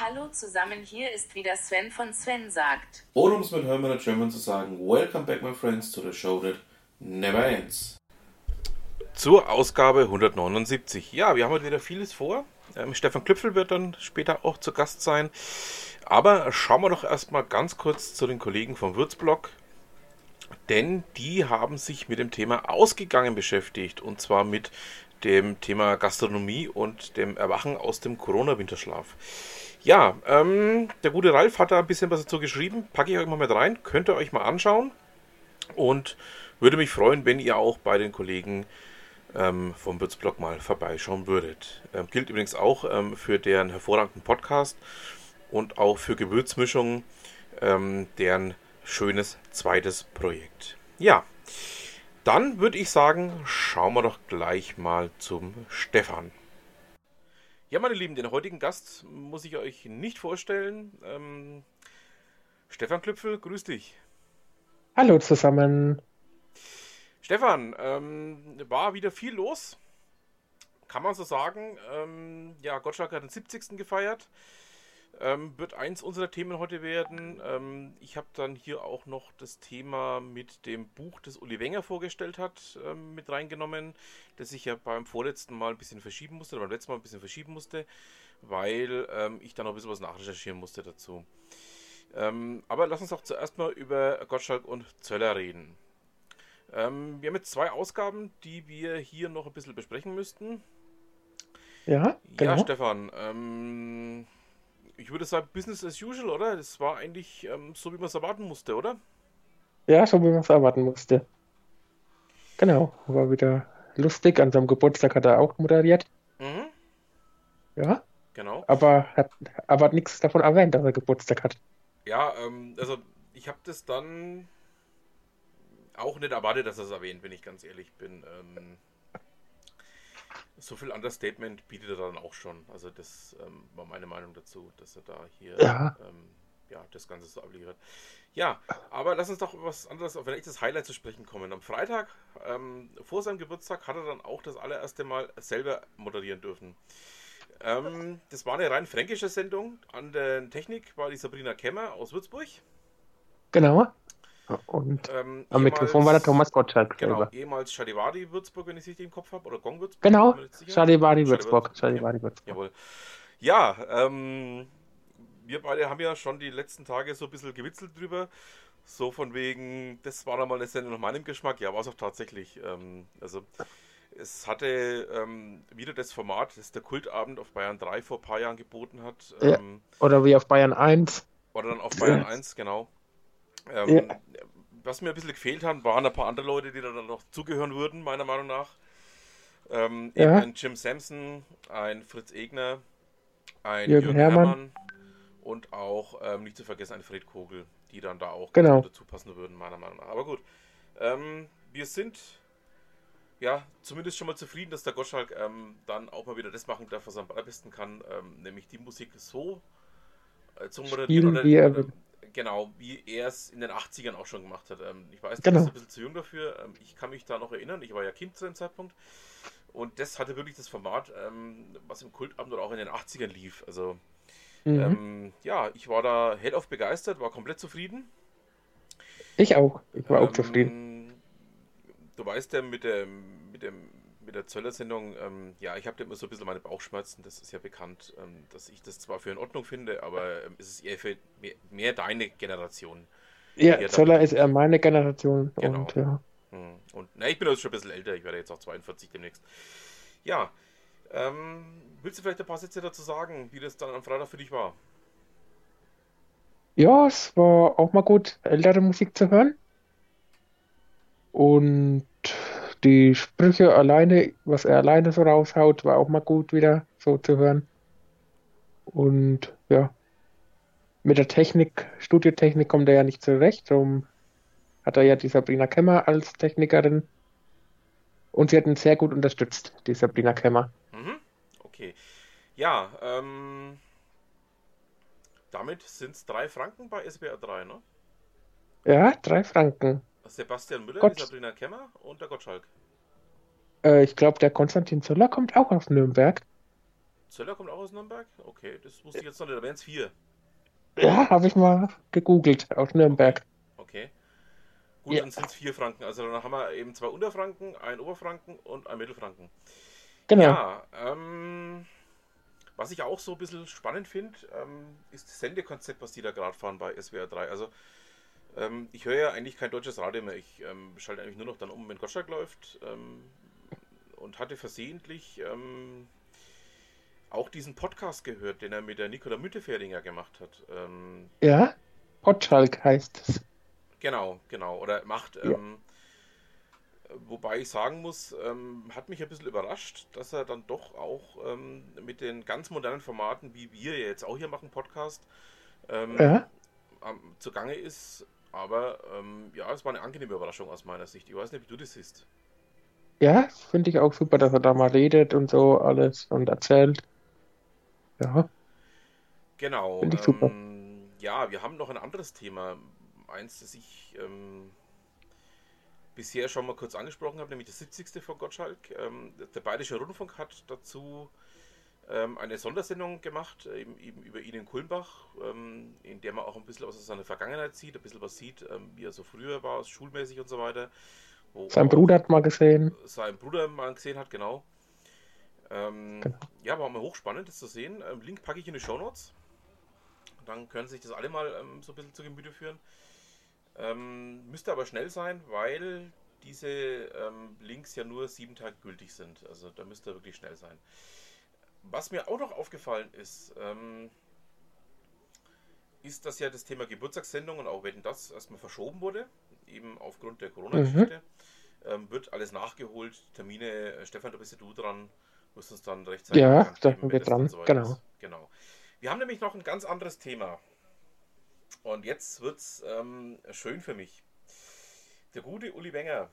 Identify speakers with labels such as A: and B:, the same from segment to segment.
A: Hallo zusammen, hier ist wieder Sven von Sven sagt.
B: Oder um es mit Hermann German zu sagen, Welcome back my friends to the show that never ends.
C: Zur Ausgabe 179. Ja, wir haben heute wieder vieles vor. Ähm, Stefan Klüpfel wird dann später auch zu Gast sein. Aber schauen wir doch erstmal ganz kurz zu den Kollegen vom Würzblog. Denn die haben sich mit dem Thema Ausgegangen beschäftigt. Und zwar mit dem Thema Gastronomie und dem Erwachen aus dem Corona-Winterschlaf. Ja, ähm, der gute Ralf hat da ein bisschen was dazu geschrieben. Packe ich euch mal mit rein. Könnt ihr euch mal anschauen. Und würde mich freuen, wenn ihr auch bei den Kollegen ähm, vom Würzblog mal vorbeischauen würdet. Ähm, gilt übrigens auch ähm, für deren hervorragenden Podcast und auch für Gewürzmischungen, ähm, deren schönes zweites Projekt. Ja, dann würde ich sagen, schauen wir doch gleich mal zum Stefan. Ja, meine Lieben, den heutigen Gast muss ich euch nicht vorstellen. Ähm, Stefan Klüpfel, grüß dich.
D: Hallo zusammen.
C: Stefan, ähm, war wieder viel los. Kann man so sagen. Ähm, ja, Gottschalk hat den 70. gefeiert. Ähm, wird eins unserer Themen heute werden. Ähm, ich habe dann hier auch noch das Thema mit dem Buch, das Uli Wenger vorgestellt hat, ähm, mit reingenommen, das ich ja beim vorletzten Mal ein bisschen verschieben musste, oder beim letzten Mal ein bisschen verschieben musste, weil ähm, ich dann noch ein bisschen was nachrecherchieren musste dazu. Ähm, aber lass uns doch zuerst mal über Gottschalk und Zöller reden. Ähm, wir haben jetzt zwei Ausgaben, die wir hier noch ein bisschen besprechen müssten.
D: Ja,
C: genau. Ja, Stefan, ich würde sagen, Business as usual, oder? Das war eigentlich ähm, so, wie man es erwarten musste, oder?
D: Ja, so wie man es erwarten musste. Genau, war wieder lustig. An seinem Geburtstag hat er auch moderiert. Mhm. Ja.
C: Genau.
D: Aber hat, aber hat nichts davon erwähnt, dass er Geburtstag hat.
C: Ja, ähm, also ich habe das dann auch nicht erwartet, dass er es erwähnt, wenn ich ganz ehrlich bin. Ähm, so viel Understatement bietet er dann auch schon. Also das ähm, war meine Meinung dazu, dass er da hier
D: ja.
C: Ähm, ja, das Ganze so abliefert. Ja, aber lass uns doch was anderes auf ein echtes Highlight zu sprechen kommen. Am Freitag, ähm, vor seinem Geburtstag, hat er dann auch das allererste Mal selber moderieren dürfen. Ähm, das war eine rein fränkische Sendung. An der Technik war die Sabrina Kemmer aus Würzburg.
D: Genau. Und ähm, am Mikrofon war der Thomas Gottschalk.
C: Genau, selber. ehemals Charivari Würzburg, wenn ich es richtig im Kopf habe, oder Gong Würzburg.
D: Genau, Charivari Würzburg. Charivari
C: Würzburg. Jawohl. Ja, ähm, wir beide haben ja schon die letzten Tage so ein bisschen gewitzelt drüber. So von wegen, das war dann mal eine Sendung nach meinem Geschmack. Ja, war es auch tatsächlich. Ähm, also, es hatte ähm, wieder das Format, das der Kultabend auf Bayern 3 vor ein paar Jahren geboten hat.
D: Ja, ähm, oder wie auf Bayern 1.
C: Oder dann auf Bayern 1, genau. Ähm, ja. Was mir ein bisschen gefehlt hat, waren ein paar andere Leute, die da dann noch zugehören würden, meiner Meinung nach. Ähm, ja. Ein Jim Sampson, ein Fritz Egner, ein
D: Jürgen, Jürgen Hermann. Hermann.
C: und auch, ähm, nicht zu vergessen, ein Fred Kogel, die dann da auch
D: genau.
C: dazu passen würden, meiner Meinung nach. Aber gut, ähm, wir sind ja zumindest schon mal zufrieden, dass der Gottschalk ähm, dann auch mal wieder das machen darf, was er am allerbesten kann, ähm, nämlich die Musik so
D: äh, zu moderieren. Oder, oder,
C: Genau, wie er es in den 80ern auch schon gemacht hat. Ähm, ich weiß,
D: genau.
C: du bist ein bisschen zu jung dafür. Ähm, ich kann mich da noch erinnern. Ich war ja Kind zu dem Zeitpunkt. Und das hatte wirklich das Format, ähm, was im Kultabend oder auch in den 80ern lief. Also, mhm. ähm, ja, ich war da of begeistert, war komplett zufrieden.
D: Ich auch. Ich war auch ähm, zufrieden.
C: Du weißt ja, mit dem, mit dem mit der Zöller-Sendung, ähm, ja, ich habe da immer so ein bisschen meine Bauchschmerzen, das ist ja bekannt, ähm, dass ich das zwar für in Ordnung finde, aber ähm, es ist eher für mehr, mehr deine Generation.
D: Ja, Zöller ist eher meine Generation. Genau. Und, ja.
C: Hm. und na, ich bin also schon ein bisschen älter, ich werde jetzt auch 42 demnächst. Ja, ähm, willst du vielleicht ein paar Sätze dazu sagen, wie das dann am Freitag für dich war?
D: Ja, es war auch mal gut, ältere Musik zu hören. Und die Sprüche alleine, was er alleine so raushaut, war auch mal gut wieder so zu hören. Und ja, mit der Technik, Studiotechnik kommt er ja nicht zurecht. Darum hat er ja die Sabrina Kemmer als Technikerin. Und sie hat ihn sehr gut unterstützt, die Sabrina Kemmer.
C: Mhm. Okay. Ja, ähm, damit sind es drei Franken bei SBR 3, ne?
D: Ja, drei Franken.
C: Sebastian Müller,
D: Gott.
C: Sabrina Kemmer und der Gottschalk.
D: Äh, ich glaube, der Konstantin Zoller kommt auch aus Nürnberg.
C: Zöller kommt auch aus Nürnberg? Okay, das wusste ich jetzt noch nicht. Da wären es vier.
D: Ja, habe ich mal gegoogelt aus Nürnberg.
C: Okay. Gut,
D: Ja.
C: dann sind es vier Franken. Also dann haben wir eben zwei Unterfranken, einen Oberfranken und einen Mittelfranken.
D: Genau.
C: Ja, ähm, was ich auch so ein bisschen spannend finde, ähm, ist das Sendekonzept, was die da gerade fahren bei SWR 3. Also, ähm, ich höre ja eigentlich kein deutsches Radio mehr. Ich ähm, schalte eigentlich nur noch dann um, wenn Gottschalk läuft. Ähm, und hatte versehentlich ähm, auch diesen Podcast gehört, den er mit der Nicola Münteferinger gemacht hat. Ähm,
D: Ja, Potschalk heißt es.
C: Genau, genau. Oder macht.
D: Ja.
C: Ähm, wobei ich sagen muss, ähm, hat mich ein bisschen überrascht, dass er dann doch auch ähm, mit den ganz modernen Formaten, wie wir jetzt auch hier machen, Podcast, ähm,
D: Ja.
C: zugange ist. Aber ähm, ja, es war eine angenehme Überraschung aus meiner Sicht. Ich weiß nicht, wie du das siehst.
D: Ja, finde ich auch super, dass er da mal redet und so alles und erzählt. Ja,
C: Genau.
D: Finde ich super.
C: Ähm, ja, wir haben noch ein anderes Thema. Eins, das ich ähm, bisher schon mal kurz angesprochen habe, nämlich das 70. von Gottschalk. Ähm, der Bayerische Rundfunk hat dazu eine Sondersendung gemacht, eben, eben über ihn in Kulmbach, ähm, in der man auch ein bisschen was aus seiner Vergangenheit sieht, ein bisschen was sieht, ähm, wie er so früher war, schulmäßig und so weiter.
D: Sein Bruder hat mal gesehen.
C: seinen Bruder mal gesehen hat, genau. Ähm,
D: Genau.
C: Ja, war mal hochspannend, das zu sehen. Ähm, Link packe ich in die Shownotes. Dann können sich das alle mal ähm, so ein bisschen zu Gemüte führen. Ähm, müsste aber schnell sein, weil diese ähm, Links ja nur sieben Tage gültig sind. Also da müsste wirklich schnell sein. Was mir auch noch aufgefallen ist, ähm, ist, dass ja das Thema Geburtstagssendung und auch wenn das erstmal verschoben wurde, eben aufgrund der Corona-Geschichte, ähm, wird alles nachgeholt. Termine, äh, Stefan, da bist ja du dran, musst uns dann rechtzeitig
D: Ja, da sind wir dran,
C: soweit
D: genau.
C: ist. genau. Wir haben nämlich noch ein ganz anderes Thema. Und jetzt wird's ähm, schön für mich. Der gute Uli Wenger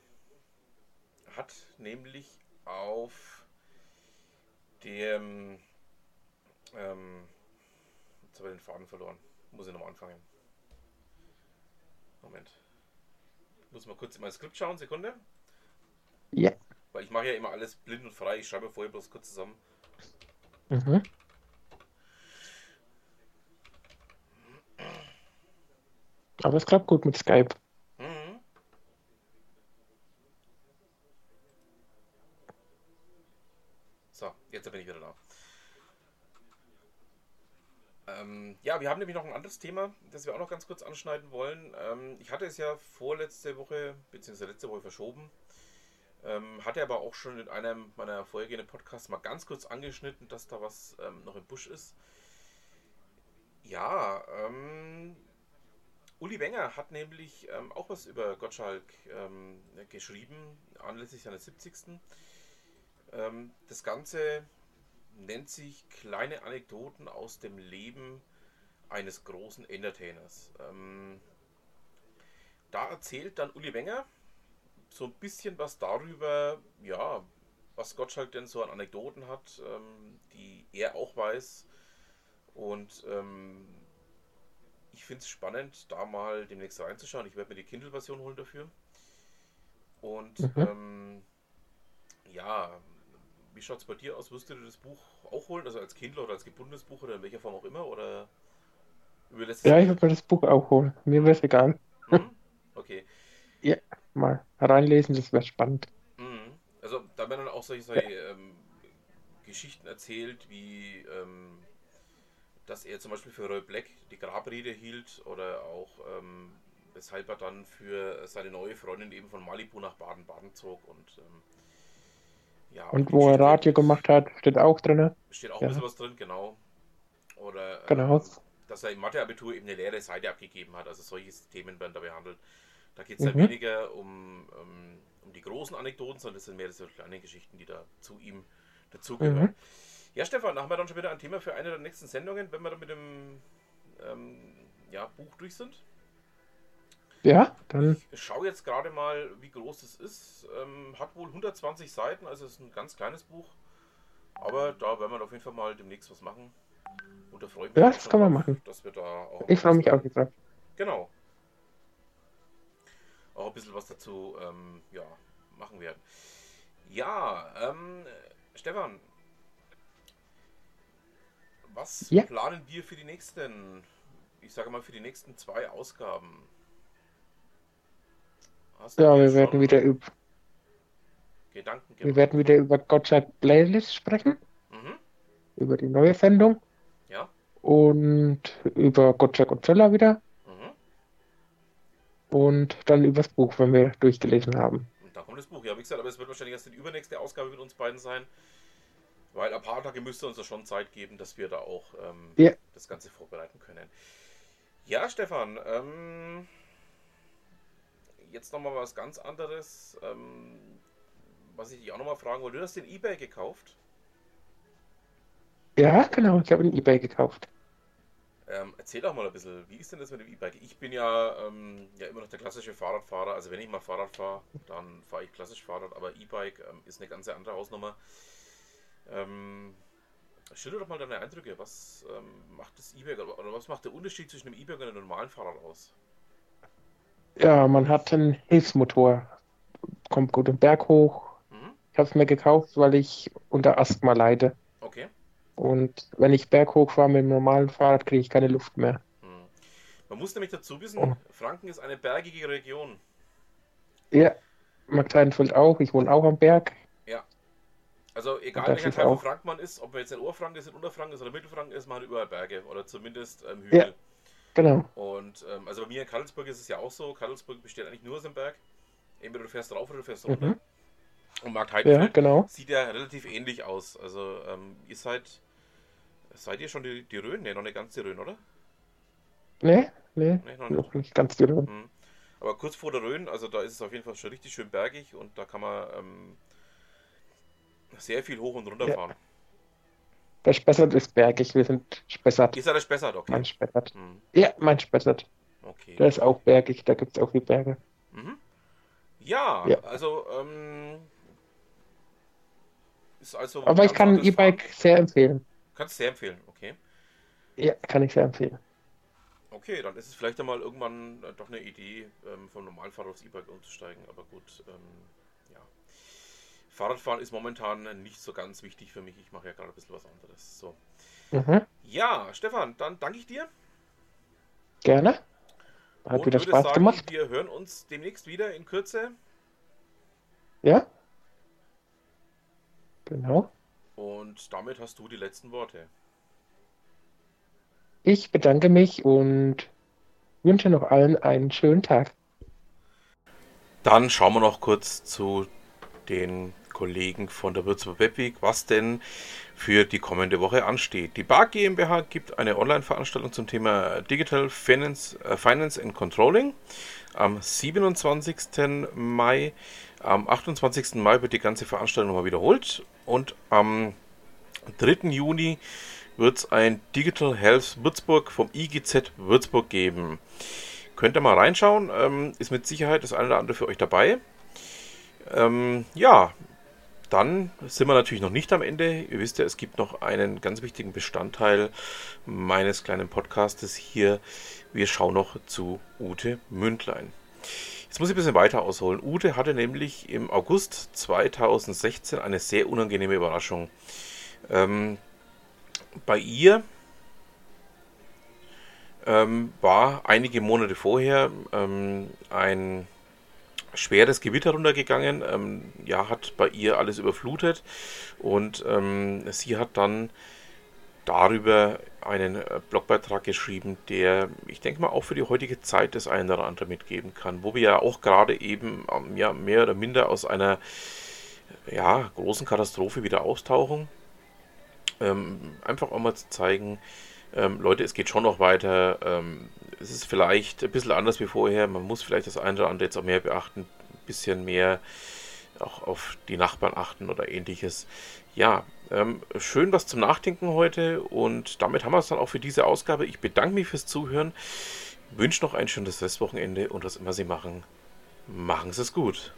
C: hat nämlich auf dem ähm, jetzt habe ich den Faden verloren. Muss ich nochmal anfangen. Moment. Ich muss mal kurz in mein Skript schauen, Sekunde.
D: Ja.
C: Weil ich mache ja immer alles blind und frei. Ich schreibe vorher bloß kurz zusammen.
D: Mhm. Aber es klappt gut mit Skype.
C: Mhm. So, jetzt bin ich wieder da. Ähm, ja, wir haben nämlich noch ein anderes Thema, das wir auch noch ganz kurz anschneiden wollen. Ähm, ich hatte es ja vorletzte Woche, beziehungsweise letzte Woche verschoben. Ähm, hatte aber auch schon in einem meiner vorhergehenden Podcasts mal ganz kurz angeschnitten, dass da was ähm, noch im Busch ist. Ja, ähm, Uli Wenger hat nämlich ähm, auch was über Gottschalk ähm, geschrieben, anlässlich seines 70. Ähm, das Ganze nennt sich Kleine Anekdoten aus dem Leben eines großen Entertainers. Ähm, da erzählt dann Uli Wenger so ein bisschen was darüber, ja, was Gottschalk denn so an Anekdoten hat, ähm, die er auch weiß. Und ähm, ich finde es spannend, da mal demnächst reinzuschauen. Ich werde mir die Kindle-Version holen dafür. Und
D: Mhm.
C: ähm, ja, wie schaut es bei dir aus? Wirst du das Buch auch holen? Also als Kindle oder als gebundenes Buch oder in welcher Form auch immer? Oder überlässt
D: Ja, ich würde mir das Buch auch holen. Mir wäre es egal.
C: Hm? Okay.
D: Mal reinlesen, das wäre spannend.
C: Mhm. Also da werden dann auch solche, solche ähm, Geschichten erzählt, wie ähm, dass er zum Beispiel für Roy Black die Grabrede hielt oder auch ähm, weshalb er dann für seine neue Freundin eben von Malibu nach Baden-Baden zog und ähm, ja,
D: Und wo er Radio gemacht hat, steht auch drin.
C: Steht auch
D: Ja.
C: ein bisschen was drin, genau. Oder
D: Genau.
C: Dass er im Matheabitur eben eine leere Seite abgegeben hat. Also solche Themen werden da behandelt. Da geht es dann
D: Mhm.
C: weniger um, ähm, um die großen Anekdoten, sondern es sind mehr so kleine Geschichten, die da zu ihm dazugehören.
D: Mhm.
C: Ja, Stefan, da haben wir dann schon wieder ein Thema für eine der nächsten Sendungen, wenn wir dann mit dem ähm, ja, Buch durch sind.
D: Ja, dann
C: Ich schaue jetzt gerade mal, wie groß es ist. Ähm, hat wohl 120 Seiten, also es ist ein ganz kleines Buch. Aber da werden wir auf jeden Fall mal demnächst was machen. Und da freue ich mich
D: Ja, das kann man machen.
C: Dass wir da auch
D: ich freue mich auch drauf.
C: Genau. Auch ein bisschen was dazu ähm, ja, machen werden. Ja, ähm, Stefan, was
D: Ja.
C: planen wir für die nächsten, ich sage mal für die nächsten zwei Ausgaben? Hast
D: Ja, wir werden wieder über,
C: Gedanken
D: wir
C: gemacht?
D: werden wieder über Gottschalk Playlist sprechen,
C: Mhm.
D: über die neue Sendung. Und über Gottschalk und Zöller wieder
C: Mhm.
D: und dann übers Buch, wenn wir durchgelesen haben.
C: Und da kommt das Buch. Ja, wie gesagt, aber es wird wahrscheinlich erst die übernächste Ausgabe mit uns beiden sein. Weil ein paar Tage müsste uns da schon Zeit geben, dass wir da auch ähm,
D: Ja.
C: das Ganze vorbereiten können. Ja, Stefan, ähm, jetzt nochmal was ganz anderes. Ähm, was ich dich auch nochmal fragen wollte. Du hast den Ebay gekauft.
D: Ja, genau, ich habe ein eBay gekauft.
C: Ähm, erzähl doch mal ein bisschen, wie ist denn das mit dem E-Bike? Ich bin ja, ähm, ja immer noch der klassische Fahrradfahrer. Also wenn ich mal Fahrrad fahre, dann fahre ich klassisch Fahrrad, aber E-Bike ähm, ist eine ganz andere Hausnummer. Ähm, schilder doch mal deine Eindrücke. Was ähm, macht das E-Bike oder, was macht der Unterschied zwischen einem E-Bike und einem normalen Fahrrad aus?
D: Ja, man hat einen Hilfsmotor, kommt gut den Berg hoch.
C: Mhm.
D: Ich habe es mir gekauft, weil ich unter Asthma leide.
C: Okay.
D: Und wenn ich berghoch fahre mit dem normalen Fahrrad, kriege ich keine Luft mehr.
C: Mhm. Man muss nämlich dazu wissen,
D: Oh.
C: Franken ist eine bergige Region.
D: Ja, Markteinfeld auch. Ich wohne auch am Berg.
C: Also egal welcher Teil von Franken man ist, ob man jetzt in Oberfranken ist, in Unterfranken ist oder Mittelfranken ist, man hat überall Berge oder zumindest ähm, Hügel.
D: Genau.
C: Und ähm, also bei mir in Karlsburg ist es ja auch so. Karlsburg besteht eigentlich nur aus dem Berg. Entweder du fährst rauf oder du fährst runter.
D: Mhm.
C: Und Markt
D: Ja,
C: Heidenfeld
D: genau.
C: sieht ja relativ ähnlich aus. Also ähm, ihr seid, seid ihr schon die, die Rhön? Ne, noch nicht ganz die Rhön, oder?
D: Nee, nee,
C: Nee, noch nicht.
D: noch nicht ganz die Rhön.
C: Mhm. Aber kurz vor der Rhön, also da ist es auf jeden Fall schon richtig schön bergig und da kann man ähm, sehr viel hoch und runter
D: Ja.
C: fahren.
D: Der Spessart ist bergig. Wir sind Spessart.
C: Ihr seid das besser, okay.
D: Mein Spessart.
C: Mhm.
D: Ja, mein Spessart.
C: Okay.
D: Der ist auch bergig. Da gibt es auch die Berge.
C: Mhm. Ja,
D: Ja.
C: also ähm, ist also
D: Aber ich kann E-Bike sehr empfehlen.
C: Kannst du sehr empfehlen, okay.
D: Ja, kann ich sehr empfehlen.
C: Okay, dann ist es vielleicht einmal irgendwann äh, doch eine Idee, ähm, vom Normalfahrer aufs E-Bike umzusteigen. Aber gut, ähm, ja. Fahrradfahren ist momentan nicht so ganz wichtig für mich. Ich mache ja gerade ein bisschen was anderes. So.
D: Mhm.
C: Ja, Stefan, dann danke ich dir.
D: Gerne. Hat
C: und
D: wieder
C: würde
D: Spaß
C: sagen,
D: gemacht.
C: wir hören uns demnächst wieder in Kürze.
D: Ja? Genau.
C: Und damit hast du die letzten Worte.
D: Ich bedanke mich und wünsche noch allen einen schönen Tag.
C: Dann schauen wir noch kurz zu den Kollegen von der Würzburg Webweek, was denn für die kommende Woche ansteht. Die Bar GmbH gibt eine Online-Veranstaltung zum Thema Digital Finance, äh, Finance and Controlling am 27. Mai. Am 28. Mai wird die ganze Veranstaltung nochmal wiederholt und am 3. Juni wird es ein Digital Health Würzburg vom IGZ Würzburg geben. Könnt ihr mal reinschauen, ähm, ist mit Sicherheit das eine oder andere für euch dabei. Ähm, ja, dann sind wir natürlich noch nicht am Ende. Ihr wisst ja, es gibt noch einen ganz wichtigen Bestandteil meines kleinen Podcastes hier. Wir schauen noch zu Ute Mündlein. Jetzt muss ich ein bisschen weiter ausholen. Ute hatte nämlich im August 2016 eine sehr unangenehme Überraschung. Ähm, bei ihr ähm, war einige Monate vorher ähm, ein schweres Gewitter runtergegangen. Ähm, ja, hat bei ihr alles überflutet und ähm, sie hat dann darüber einen äh, Blogbeitrag geschrieben, der, ich denke mal, auch für die heutige Zeit das eine oder andere mitgeben kann, wo wir ja auch gerade eben ähm, ja, mehr oder minder aus einer ja, großen Katastrophe wieder austauchen. Ähm, einfach auch mal zu zeigen, ähm, Leute, es geht schon noch weiter. Ähm, es ist vielleicht ein bisschen anders wie vorher. Man muss vielleicht das eine oder andere jetzt auch mehr beachten, ein bisschen mehr auch auf die Nachbarn achten oder ähnliches. Ja, ähm, schön was zum Nachdenken heute und damit haben wir es dann auch für diese Ausgabe. Ich bedanke mich fürs Zuhören, wünsche noch ein schönes Restwochenende und was immer Sie machen, machen Sie es gut.